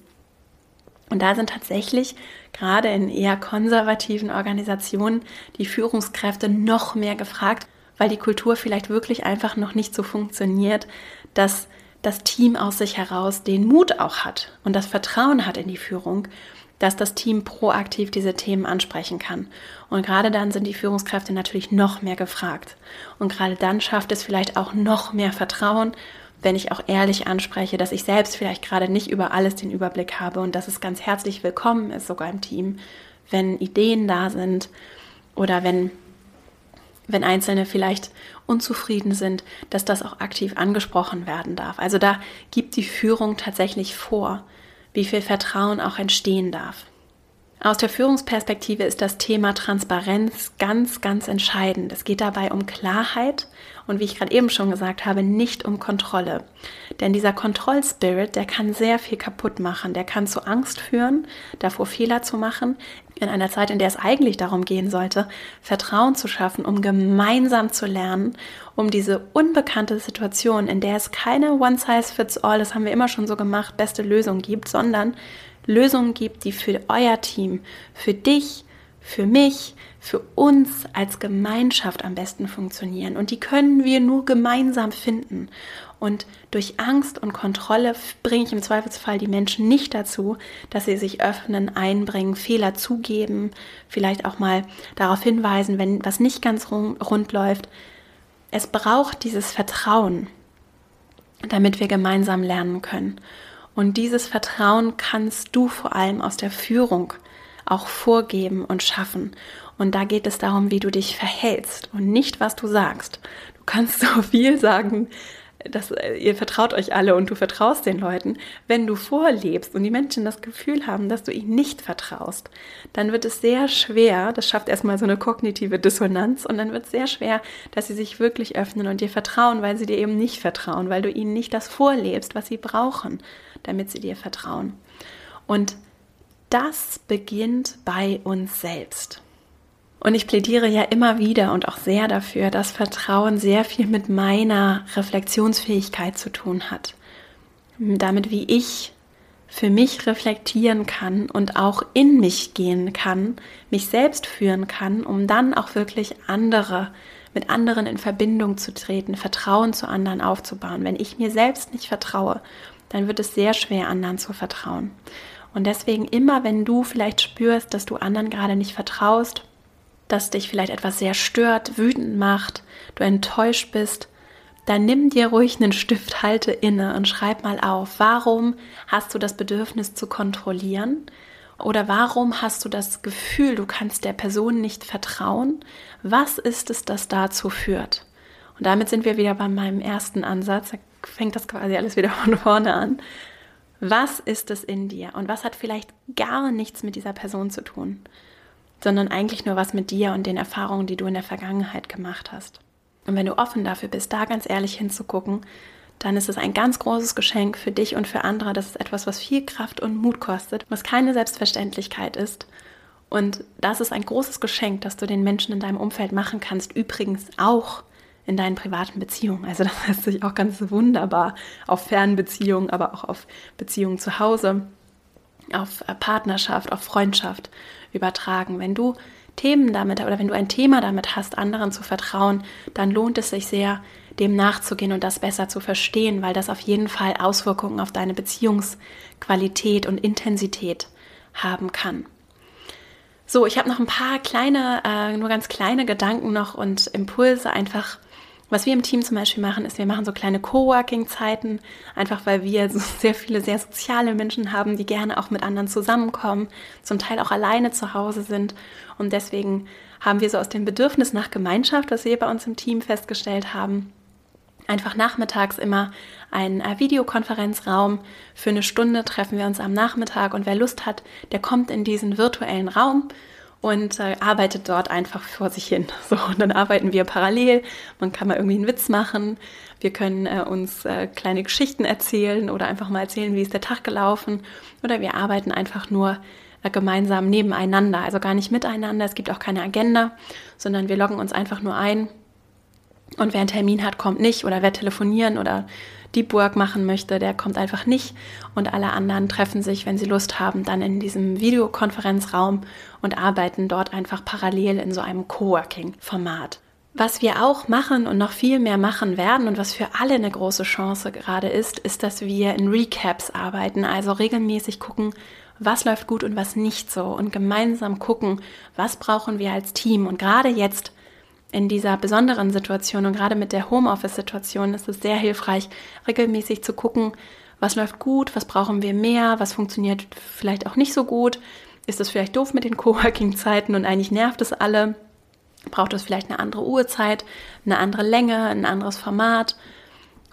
Und da sind tatsächlich gerade in eher konservativen Organisationen die Führungskräfte noch mehr gefragt, weil die Kultur vielleicht wirklich einfach noch nicht so funktioniert, dass das Team aus sich heraus den Mut auch hat und das Vertrauen hat in die Führung, dass das Team proaktiv diese Themen ansprechen kann. Und gerade dann sind die Führungskräfte natürlich noch mehr gefragt. Und gerade dann schafft es vielleicht auch noch mehr Vertrauen, wenn ich auch ehrlich anspreche, dass ich selbst vielleicht gerade nicht über alles den Überblick habe und dass es ganz herzlich willkommen ist, sogar im Team, wenn Ideen da sind oder wenn, wenn Einzelne vielleicht unzufrieden sind, dass das auch aktiv angesprochen werden darf. Also da gibt die Führung tatsächlich vor, wie viel Vertrauen auch entstehen darf. Aus der Führungsperspektive ist das Thema Transparenz ganz, ganz entscheidend. Es geht dabei um Klarheit und wie ich gerade eben schon gesagt habe, nicht um Kontrolle. Denn dieser Kontrollspirit, der kann sehr viel kaputt machen. Der kann zu Angst führen, davor Fehler zu machen. In einer Zeit, in der es eigentlich darum gehen sollte, Vertrauen zu schaffen, um gemeinsam zu lernen, um diese unbekannte Situation, in der es keine One-Size-Fits-All, das haben wir immer schon so gemacht, beste Lösung gibt, sondern Lösungen gibt, die für euer Team, für dich, für mich, für uns als Gemeinschaft am besten funktionieren. Und die können wir nur gemeinsam finden. Und durch Angst und Kontrolle bringe ich im Zweifelsfall die Menschen nicht dazu, dass sie sich öffnen, einbringen, Fehler zugeben, vielleicht auch mal darauf hinweisen, wenn was nicht ganz rund läuft. Es braucht dieses Vertrauen, damit wir gemeinsam lernen können. Und dieses Vertrauen kannst du vor allem aus der Führung auch vorgeben und schaffen. Und da geht es darum, wie du dich verhältst und nicht, was du sagst. Du kannst <laughs> so viel sagen, dass äh, ihr vertraut euch alle und du vertraust den Leuten. Wenn du vorlebst und die Menschen das Gefühl haben, dass du ihnen nicht vertraust, dann wird es sehr schwer, das schafft erstmal so eine kognitive Dissonanz und dann wird es sehr schwer, dass sie sich wirklich öffnen und dir vertrauen, weil sie dir eben nicht vertrauen, weil du ihnen nicht das vorlebst, was sie brauchen damit sie dir vertrauen. Und das beginnt bei uns selbst. Und ich plädiere ja immer wieder und auch sehr dafür, dass Vertrauen sehr viel mit meiner Reflexionsfähigkeit zu tun hat. Damit, wie ich für mich reflektieren kann und auch in mich gehen kann, mich selbst führen kann, um dann auch wirklich andere, mit anderen in Verbindung zu treten, Vertrauen zu anderen aufzubauen. Wenn ich mir selbst nicht vertraue dann wird es sehr schwer, anderen zu vertrauen. Und deswegen immer, wenn du vielleicht spürst, dass du anderen gerade nicht vertraust, dass dich vielleicht etwas sehr stört, wütend macht, du enttäuscht bist, dann nimm dir ruhig einen Stift, halte inne und schreib mal auf, warum hast du das Bedürfnis zu kontrollieren? Oder warum hast du das Gefühl, du kannst der Person nicht vertrauen? Was ist es, das dazu führt? Und damit sind wir wieder bei meinem ersten Ansatz fängt das quasi alles wieder von vorne an. Was ist es in dir? Und was hat vielleicht gar nichts mit dieser Person zu tun, sondern eigentlich nur was mit dir und den Erfahrungen, die du in der Vergangenheit gemacht hast. Und wenn du offen dafür bist, da ganz ehrlich hinzugucken, dann ist es ein ganz großes Geschenk für dich und für andere. Das ist etwas, was viel Kraft und Mut kostet, was keine Selbstverständlichkeit ist. Und das ist ein großes Geschenk, das du den Menschen in deinem Umfeld machen kannst. Übrigens auch in deinen privaten Beziehungen. Also <laughs> das lässt sich auch ganz wunderbar auf Fernbeziehungen, aber auch auf Beziehungen zu Hause, auf äh, Partnerschaft, auf Freundschaft übertragen. Wenn du Themen damit oder wenn du ein Thema damit hast, anderen zu vertrauen, dann lohnt es sich sehr, dem nachzugehen und das besser zu verstehen, weil das auf jeden Fall Auswirkungen auf deine Beziehungsqualität und Intensität haben kann. So, ich habe noch ein paar kleine, äh, nur ganz kleine Gedanken noch und Impulse einfach was wir im Team zum Beispiel machen, ist, wir machen so kleine Coworking-Zeiten, einfach weil wir so <laughs> sehr viele sehr soziale Menschen haben, die gerne auch mit anderen zusammenkommen, zum Teil auch alleine zu Hause sind. Und deswegen haben wir so aus dem Bedürfnis nach Gemeinschaft, was wir bei uns im Team festgestellt haben, einfach nachmittags immer einen äh, Videokonferenzraum. Für eine Stunde treffen wir uns am Nachmittag und wer Lust hat, der kommt in diesen virtuellen Raum und äh, arbeitet dort einfach vor sich hin. <laughs> So, und dann arbeiten wir parallel. Man kann mal irgendwie einen Witz machen. Wir können äh, uns äh, kleine Geschichten erzählen oder einfach mal erzählen, wie ist der Tag gelaufen. Oder wir arbeiten einfach nur äh, gemeinsam nebeneinander, also gar nicht miteinander. Es gibt auch keine Agenda, sondern wir loggen uns einfach nur ein. Und wer einen Termin hat, kommt nicht. Oder wer telefonieren oder Deep Work machen möchte, der kommt einfach nicht. Und alle anderen treffen sich, wenn sie Lust haben, dann in diesem Videokonferenzraum und arbeiten dort einfach parallel in so einem Coworking-Format. Was wir auch machen und noch viel mehr machen werden und was für alle eine große Chance gerade ist, ist, dass wir in Recaps arbeiten, also regelmäßig gucken, was läuft gut und was nicht so und gemeinsam gucken, was brauchen wir als Team. Und gerade jetzt in dieser besonderen Situation und gerade mit der Homeoffice-Situation ist es sehr hilfreich, regelmäßig zu gucken, was läuft gut, was brauchen wir mehr, was funktioniert vielleicht auch nicht so gut. Ist es vielleicht doof mit den <laughs> Coworking-Zeiten und eigentlich nervt es alle? Braucht es vielleicht eine andere Uhrzeit, eine andere Länge, ein anderes Format?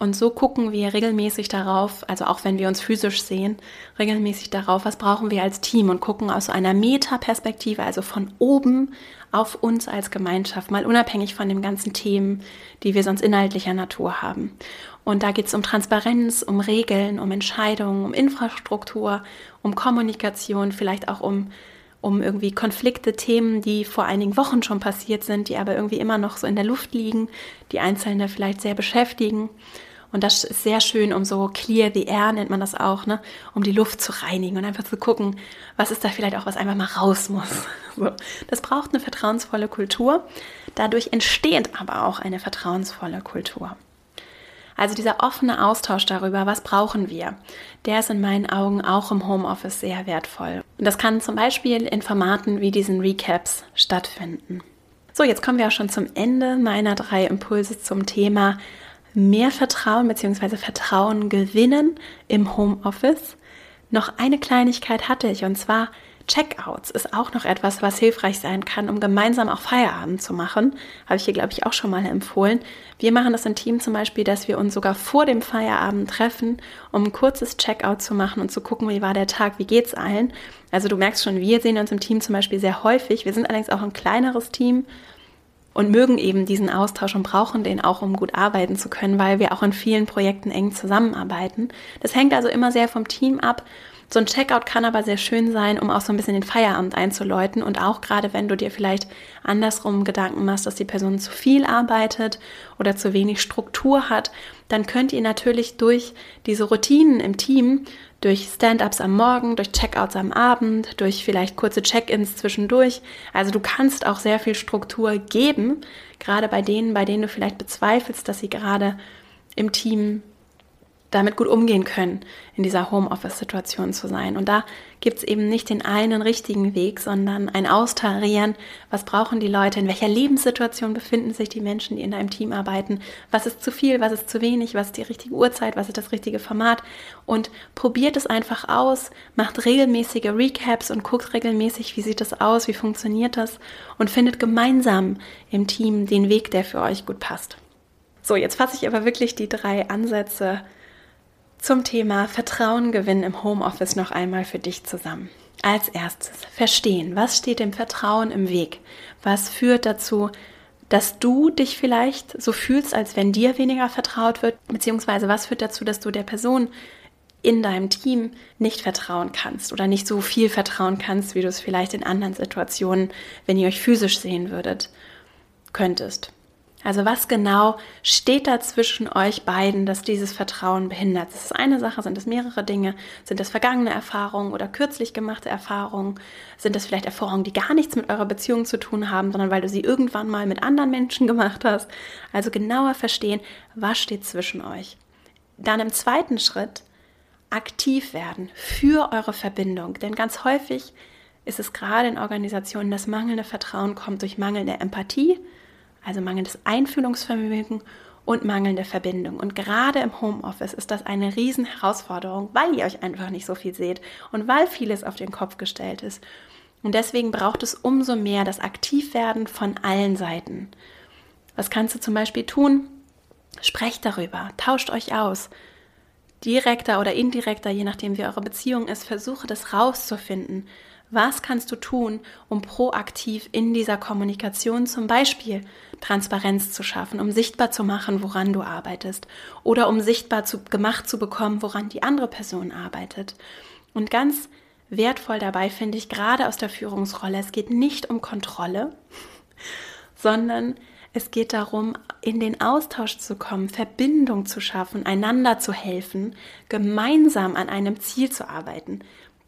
Und so gucken wir regelmäßig darauf, also auch wenn wir uns physisch sehen, regelmäßig darauf, was brauchen wir als Team und gucken aus einer Metaperspektive, also von oben auf uns als Gemeinschaft, mal unabhängig von den ganzen Themen, die wir sonst inhaltlicher Natur haben. Und da geht es um Transparenz, um Regeln, um Entscheidungen, um Infrastruktur, um Kommunikation, vielleicht auch um um irgendwie Konflikte, Themen, die vor einigen Wochen schon passiert sind, die aber irgendwie immer noch so in der Luft liegen, die Einzelne vielleicht sehr beschäftigen. Und das ist sehr schön, um so clear the air nennt man das auch, ne? um die Luft zu reinigen und einfach zu gucken, was ist da vielleicht auch, was einfach mal raus muss. <laughs> So. Das braucht eine vertrauensvolle Kultur. Dadurch entsteht aber auch eine vertrauensvolle Kultur. Also dieser offene Austausch darüber, was brauchen wir, der ist in meinen Augen auch im Homeoffice sehr wertvoll. Und das kann zum Beispiel in Formaten wie diesen Recaps stattfinden. So, jetzt kommen wir auch schon zum Ende meiner drei Impulse zum Thema mehr Vertrauen bzw. Vertrauen gewinnen im Homeoffice. Noch eine Kleinigkeit hatte ich und zwar Checkouts ist auch noch etwas, was hilfreich sein kann, um gemeinsam auch Feierabend zu machen. Habe ich hier, glaube ich, auch schon mal empfohlen. Wir machen das im Team zum Beispiel, dass wir uns sogar vor dem Feierabend treffen, um ein kurzes Checkout zu machen und zu gucken, wie war der Tag, wie geht's allen. Also du merkst schon, wir sehen uns im Team zum Beispiel sehr häufig. Wir sind allerdings auch ein kleineres Team und mögen eben diesen Austausch und brauchen den auch, um gut arbeiten zu können, weil wir auch in vielen Projekten eng zusammenarbeiten. Das hängt also immer sehr vom Team ab so ein Checkout kann aber sehr schön sein, um auch so ein bisschen den Feierabend einzuläuten und auch gerade wenn du dir vielleicht andersrum Gedanken machst, dass die Person zu viel arbeitet oder zu wenig Struktur hat, dann könnt ihr natürlich durch diese Routinen im Team, durch Stand-ups am Morgen, durch Checkouts am Abend, durch vielleicht kurze Check-ins zwischendurch, also du kannst auch sehr viel Struktur geben, gerade bei denen, bei denen du vielleicht bezweifelst, dass sie gerade im Team damit gut umgehen können, in dieser Homeoffice-Situation zu sein. Und da gibt es eben nicht den einen richtigen Weg, sondern ein Austarieren. Was brauchen die Leute? In welcher Lebenssituation befinden sich die Menschen, die in deinem Team arbeiten? Was ist zu viel? Was ist zu wenig? Was ist die richtige Uhrzeit? Was ist das richtige Format? Und probiert es einfach aus, macht regelmäßige Recaps und guckt regelmäßig, wie sieht das aus? Wie funktioniert das? Und findet gemeinsam im Team den Weg, der für euch gut passt. So, jetzt fasse ich aber wirklich die drei Ansätze zum Thema Vertrauen gewinnen im Homeoffice noch einmal für dich zusammen. Als erstes verstehen, was steht dem Vertrauen im Weg? Was führt dazu, dass du dich vielleicht so fühlst, als wenn dir weniger vertraut wird? Beziehungsweise was führt dazu, dass du der Person in deinem Team nicht vertrauen kannst oder nicht so viel vertrauen kannst, wie du es vielleicht in anderen Situationen, wenn ihr euch physisch sehen würdet, könntest? Also was genau steht da zwischen euch beiden, dass dieses Vertrauen behindert? Das ist eine Sache, sind es mehrere Dinge? Sind es vergangene Erfahrungen oder kürzlich gemachte Erfahrungen? Sind es vielleicht Erfahrungen, die gar nichts mit eurer Beziehung zu tun haben, sondern weil du sie irgendwann mal mit anderen Menschen gemacht hast? Also genauer verstehen, was steht zwischen euch. Dann im zweiten Schritt aktiv werden für eure Verbindung. Denn ganz häufig ist es gerade in Organisationen, das mangelnde Vertrauen kommt durch mangelnde Empathie, also mangelndes Einfühlungsvermögen und mangelnde Verbindung. Und gerade im Homeoffice ist das eine Riesenherausforderung, weil ihr euch einfach nicht so viel seht und weil vieles auf den Kopf gestellt ist. Und deswegen braucht es umso mehr das Aktivwerden von allen Seiten. Was kannst du zum Beispiel tun? Sprecht darüber, tauscht euch aus. Direkter oder indirekter, je nachdem wie eure Beziehung ist, versuche das rauszufinden. Was kannst du tun, um proaktiv in dieser Kommunikation zum Beispiel Transparenz zu schaffen, um sichtbar zu machen, woran du arbeitest oder um sichtbar zu, gemacht zu bekommen, woran die andere Person arbeitet? Und ganz wertvoll dabei finde ich gerade aus der Führungsrolle, es geht nicht um Kontrolle, <laughs> sondern es geht darum, in den Austausch zu kommen, Verbindung zu schaffen, einander zu helfen, gemeinsam an einem Ziel zu arbeiten.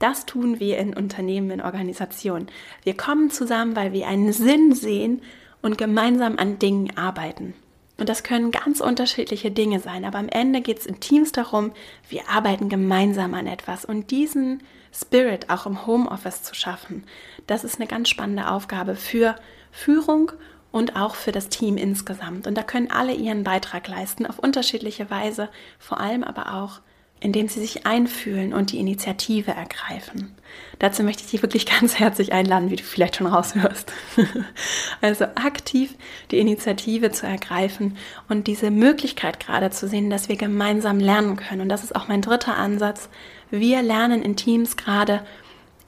Das tun wir in Unternehmen, in Organisationen. Wir kommen zusammen, weil wir einen Sinn sehen und gemeinsam an Dingen arbeiten. Und das können ganz unterschiedliche Dinge sein, aber am Ende geht es in Teams darum, wir arbeiten gemeinsam an etwas. Und diesen Spirit auch im Homeoffice zu schaffen, das ist eine ganz spannende Aufgabe für Führung und auch für das Team insgesamt. Und da können alle ihren Beitrag leisten, auf unterschiedliche Weise, vor allem aber auch indem sie sich einfühlen und die Initiative ergreifen. Dazu möchte ich dich wirklich <laughs> ganz herzlich einladen, wie du vielleicht schon raushörst. <laughs> also aktiv die Initiative zu ergreifen und diese Möglichkeit gerade zu sehen, dass wir gemeinsam lernen können. Und das ist auch mein dritter Ansatz. Wir lernen in Teams gerade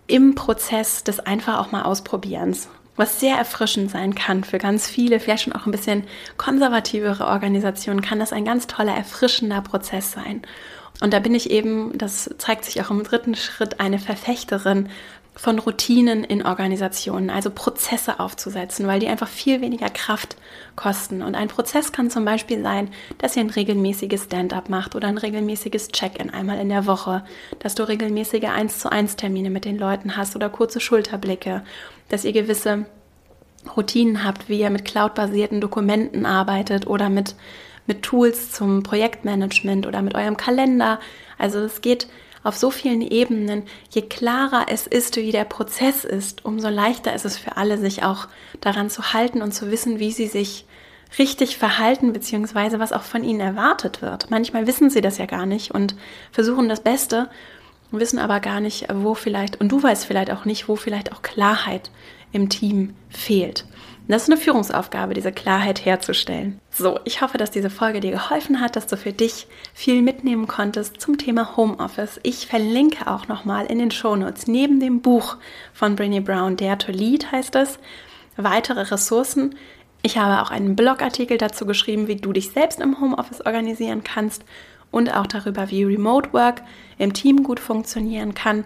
im Prozess des einfach auch mal Ausprobierens was sehr erfrischend sein kann für ganz viele, vielleicht schon auch ein bisschen konservativere Organisationen, kann das ein ganz toller, erfrischender Prozess sein. Und da bin ich eben, das zeigt sich auch im dritten Schritt, eine Verfechterin von Routinen in Organisationen, also Prozesse aufzusetzen, weil die einfach viel weniger Kraft kosten. Und ein Prozess kann zum Beispiel sein, dass ihr ein regelmäßiges Stand-up macht oder ein regelmäßiges Check-in einmal in der Woche, dass du regelmäßige 1 zu 1 Termine mit den Leuten hast oder kurze Schulterblicke, dass ihr gewisse Routinen habt, wie ihr mit cloud-basierten Dokumenten arbeitet oder mit mit Tools zum Projektmanagement oder mit eurem Kalender. Also es geht auf so vielen Ebenen. Je klarer es ist, wie der Prozess ist, umso leichter ist es für alle, sich auch daran zu halten und zu wissen, wie sie sich richtig verhalten, beziehungsweise was auch von ihnen erwartet wird. Manchmal wissen sie das ja gar nicht und versuchen das Beste, wissen aber gar nicht, wo vielleicht, und du weißt vielleicht auch nicht, wo vielleicht auch Klarheit im Team fehlt. Das ist eine Führungsaufgabe, diese Klarheit herzustellen. So, ich hoffe, dass diese Folge dir geholfen hat, dass du für dich viel mitnehmen konntest zum Thema Homeoffice. Ich verlinke auch nochmal in den Shownotes neben dem Buch von Brené Brown, Dare to Lead heißt es, weitere Ressourcen. Ich habe auch einen Blogartikel dazu geschrieben, wie du dich selbst im Homeoffice organisieren kannst und auch darüber, wie Remote Work im Team gut funktionieren kann.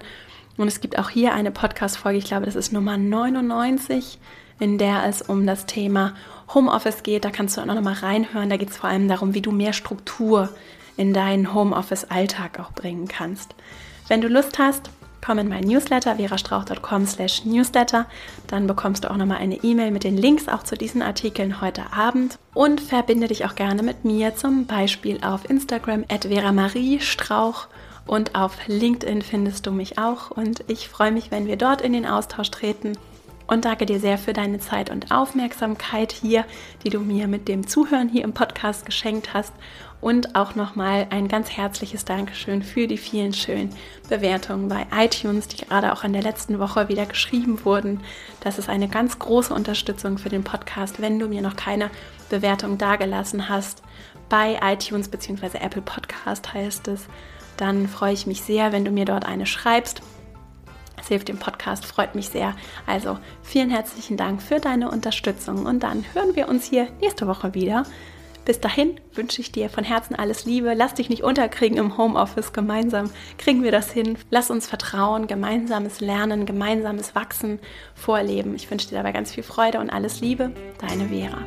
Und es gibt auch hier eine Podcast-Folge, ich glaube, das ist Nummer 99 in der es um das Thema Homeoffice geht. Da kannst du auch noch mal reinhören. Da geht es vor allem darum, wie du mehr Struktur in deinen Homeoffice-Alltag auch bringen kannst. Wenn du Lust hast, komm in mein Newsletter verastrauch.com slash newsletter. Dann bekommst du auch nochmal eine E-Mail mit den Links auch zu diesen Artikeln heute Abend und verbinde dich auch gerne mit mir, zum Beispiel auf Instagram at Vera Marie Strauch und auf LinkedIn findest du mich auch und ich freue mich, wenn wir dort in den Austausch treten und danke dir sehr für deine Zeit und Aufmerksamkeit hier, die du mir mit dem Zuhören hier im Podcast geschenkt hast. Und auch nochmal ein ganz herzliches Dankeschön für die vielen schönen Bewertungen bei iTunes, die gerade auch in der letzten Woche wieder geschrieben wurden. Das ist eine ganz große Unterstützung für den Podcast, wenn du mir noch keine Bewertung dagelassen hast bei iTunes bzw. Apple Podcast heißt es. Dann freue ich mich sehr, wenn du mir dort eine schreibst hilft dem Podcast, freut mich sehr. Also vielen herzlichen Dank für deine Unterstützung und dann hören wir uns hier nächste Woche wieder. Bis dahin wünsche ich dir von Herzen alles Liebe. Lass dich nicht unterkriegen im Homeoffice. Gemeinsam kriegen wir das hin. Lass uns vertrauen, gemeinsames Lernen, gemeinsames Wachsen vorleben. Ich wünsche dir dabei ganz viel Freude und alles Liebe. Deine Vera.